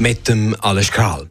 Mit dem Alles Kral.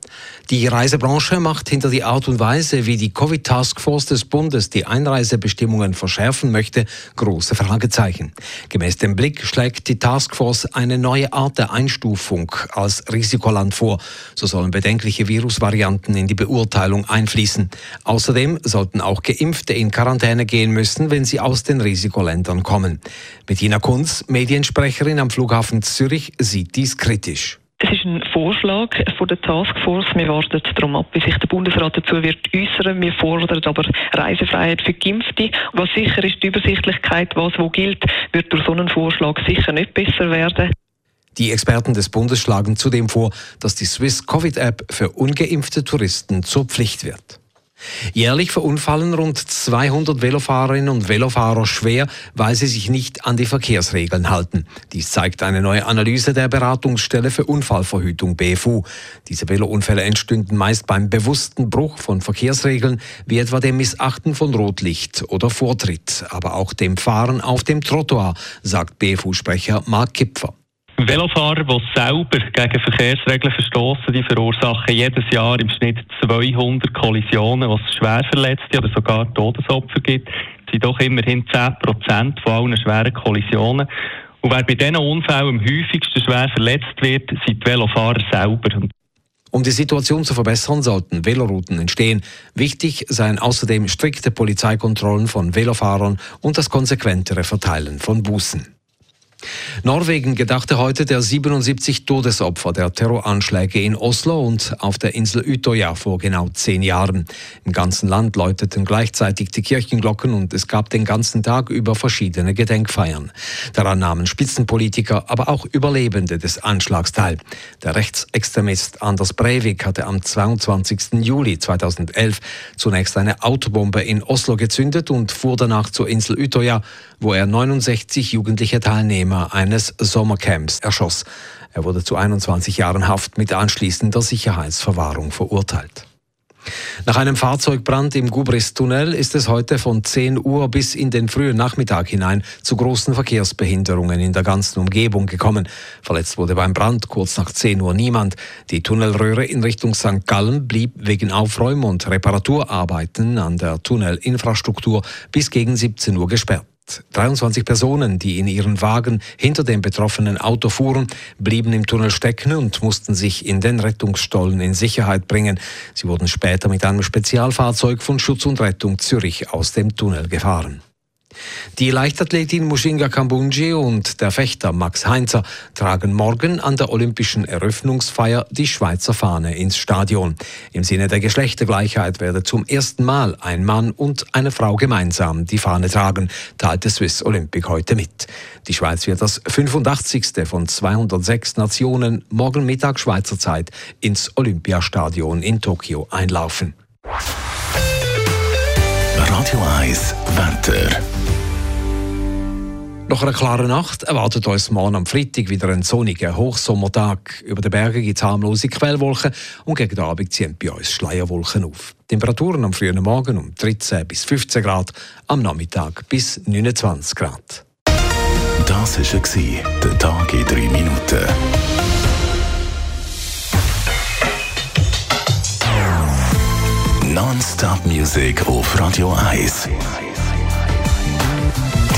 Die Reisebranche macht hinter die Art und Weise, wie die Covid-Taskforce des Bundes die Einreisebestimmungen verschärfen möchte, große Fragezeichen. Gemäß dem Blick schlägt die Taskforce eine neue Art der Einstufung als Risikoland vor. So sollen bedenkliche Virusvarianten in die Beurteilung einfließen. Außerdem sollten auch Geimpfte in Quarantäne gehen müssen, wenn sie aus den Risikoländern kommen. Bettina Kunz, Mediensprecherin am Flughafen Zürich, sieht dies kritisch. Es ist ein Vorschlag von der Taskforce. Wir warten darum ab, wie sich der Bundesrat dazu wird äußern. Wir fordern aber Reisefreiheit für Geimpfte. Was sicher ist, die Übersichtlichkeit, was wo gilt, wird durch so einen Vorschlag sicher nicht besser werden. Die Experten des Bundes schlagen zudem vor, dass die Swiss Covid App für ungeimpfte Touristen zur Pflicht wird. Jährlich verunfallen rund 200 Velofahrerinnen und Velofahrer schwer, weil sie sich nicht an die Verkehrsregeln halten. Dies zeigt eine neue Analyse der Beratungsstelle für Unfallverhütung BFU. Diese Velounfälle entstünden meist beim bewussten Bruch von Verkehrsregeln, wie etwa dem Missachten von Rotlicht oder Vortritt, aber auch dem Fahren auf dem Trottoir, sagt BFU-Sprecher Mark Kipfer. Velofahrer, die selber gegen Verkehrsregeln verstoßen, die verursachen jedes Jahr im Schnitt 200 Kollisionen, was Schwerverletzte oder sogar Todesopfer gibt. Das sind doch immerhin 10 Prozent von allen schweren Kollisionen. Und wer bei diesen Unfällen am häufigsten schwer verletzt wird, sind die Velofahrer selber. Um die Situation zu verbessern, sollten Velorouten entstehen. Wichtig seien außerdem strikte Polizeikontrollen von Velofahrern und das konsequentere Verteilen von Bußen. Norwegen gedachte heute der 77 Todesopfer der Terroranschläge in Oslo und auf der Insel Utøya vor genau zehn Jahren. Im ganzen Land läuteten gleichzeitig die Kirchenglocken und es gab den ganzen Tag über verschiedene Gedenkfeiern. Daran nahmen Spitzenpolitiker, aber auch Überlebende des Anschlags teil. Der Rechtsextremist Anders Breivik hatte am 22. Juli 2011 zunächst eine Autobombe in Oslo gezündet und fuhr danach zur Insel Utøya, wo er 69 jugendliche Teilnehmer Teilnehmer eines Sommercamps erschoss. Er wurde zu 21 Jahren Haft mit anschließender Sicherheitsverwahrung verurteilt. Nach einem Fahrzeugbrand im Gubris-Tunnel ist es heute von 10 Uhr bis in den frühen Nachmittag hinein zu großen Verkehrsbehinderungen in der ganzen Umgebung gekommen. Verletzt wurde beim Brand kurz nach 10 Uhr niemand. Die Tunnelröhre in Richtung St. Gallen blieb wegen Aufräum- und Reparaturarbeiten an der Tunnelinfrastruktur bis gegen 17 Uhr gesperrt. 23 Personen, die in ihren Wagen hinter dem betroffenen Auto fuhren, blieben im Tunnel stecken und mussten sich in den Rettungsstollen in Sicherheit bringen. Sie wurden später mit einem Spezialfahrzeug von Schutz und Rettung Zürich aus dem Tunnel gefahren. Die Leichtathletin Mushinga Kambunji und der Fechter Max Heinzer tragen morgen an der olympischen Eröffnungsfeier die Schweizer Fahne ins Stadion. Im Sinne der Geschlechtergleichheit werde zum ersten Mal ein Mann und eine Frau gemeinsam die Fahne tragen, teilte Swiss Olympic heute mit. Die Schweiz wird das 85. von 206 Nationen morgen Mittag Schweizer Zeit ins Olympiastadion in Tokio einlaufen. Radio 1 Wetter. Nach einer klaren Nacht erwartet uns morgen am Freitag wieder ein sonniger Hochsommertag. Über den Bergen gibt es harmlose Quellwolken und gegen den Abend ziehen bei uns Schleierwolken auf. Temperaturen am frühen Morgen um 13 bis 15 Grad, am Nachmittag bis 29 Grad. Das war der Tag in 3 Minuten. Non-Stop-Musik auf Radio 1.